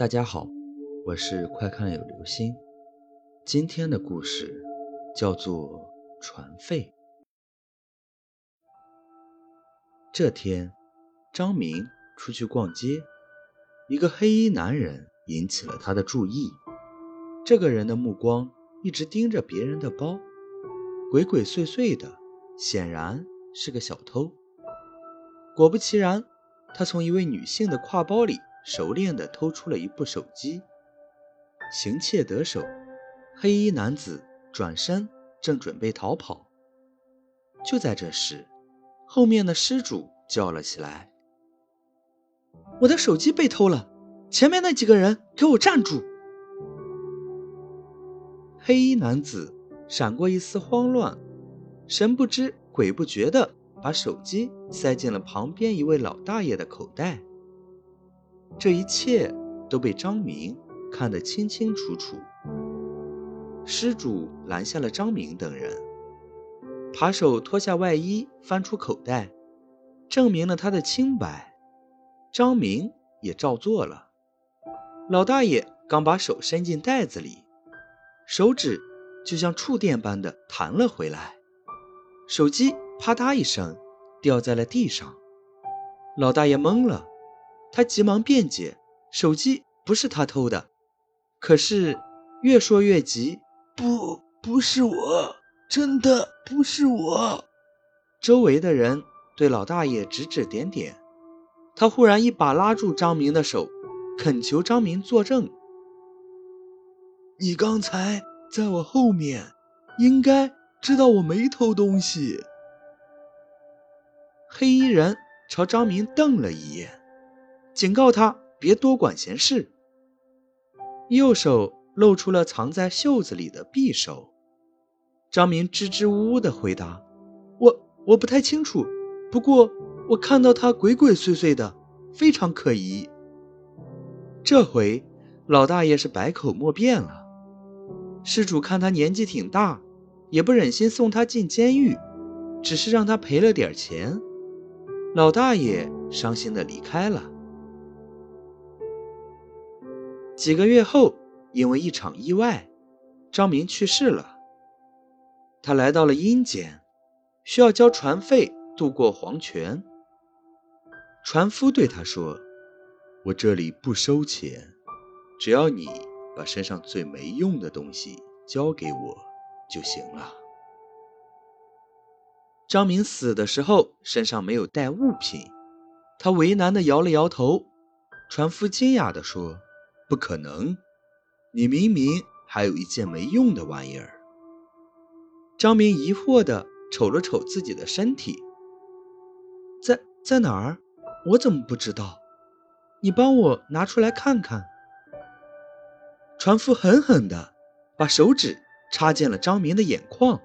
大家好，我是快看有流星。今天的故事叫做《船费》。这天，张明出去逛街，一个黑衣男人引起了他的注意。这个人的目光一直盯着别人的包，鬼鬼祟祟的，显然是个小偷。果不其然，他从一位女性的挎包里。熟练地偷出了一部手机，行窃得手。黑衣男子转身，正准备逃跑。就在这时，后面的失主叫了起来：“我的手机被偷了！前面那几个人，给我站住！”黑衣男子闪过一丝慌乱，神不知鬼不觉地把手机塞进了旁边一位老大爷的口袋。这一切都被张明看得清清楚楚。施主拦下了张明等人，扒手脱下外衣，翻出口袋，证明了他的清白。张明也照做了。老大爷刚把手伸进袋子里，手指就像触电般的弹了回来，手机啪嗒一声掉在了地上。老大爷懵了。他急忙辩解：“手机不是他偷的。”可是越说越急：“不，不是我，真的不是我。”周围的人对老大爷指指点点。他忽然一把拉住张明的手，恳求张明作证：“你刚才在我后面，应该知道我没偷东西。”黑衣人朝张明瞪了一眼。警告他别多管闲事。右手露出了藏在袖子里的匕首。张明支支吾吾地回答：“我我不太清楚，不过我看到他鬼鬼祟祟的，非常可疑。”这回老大爷是百口莫辩了。施主看他年纪挺大，也不忍心送他进监狱，只是让他赔了点钱。老大爷伤心地离开了。几个月后，因为一场意外，张明去世了。他来到了阴间，需要交船费渡过黄泉。船夫对他说：“我这里不收钱，只要你把身上最没用的东西交给我就行了。”张明死的时候身上没有带物品，他为难地摇了摇头。船夫惊讶地说。不可能！你明明还有一件没用的玩意儿。张明疑惑地瞅了瞅自己的身体，在在哪儿？我怎么不知道？你帮我拿出来看看。船夫狠狠地把手指插进了张明的眼眶，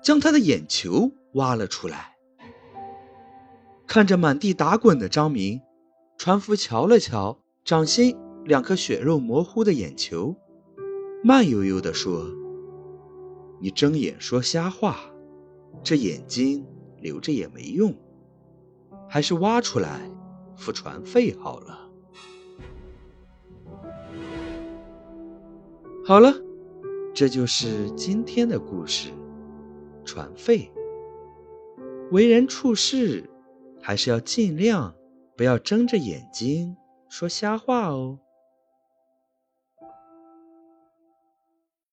将他的眼球挖了出来。看着满地打滚的张明，船夫瞧了瞧掌心。两颗血肉模糊的眼球，慢悠悠地说：“你睁眼说瞎话，这眼睛留着也没用，还是挖出来付船费好了。”好了，这就是今天的故事。船费，为人处事还是要尽量不要睁着眼睛说瞎话哦。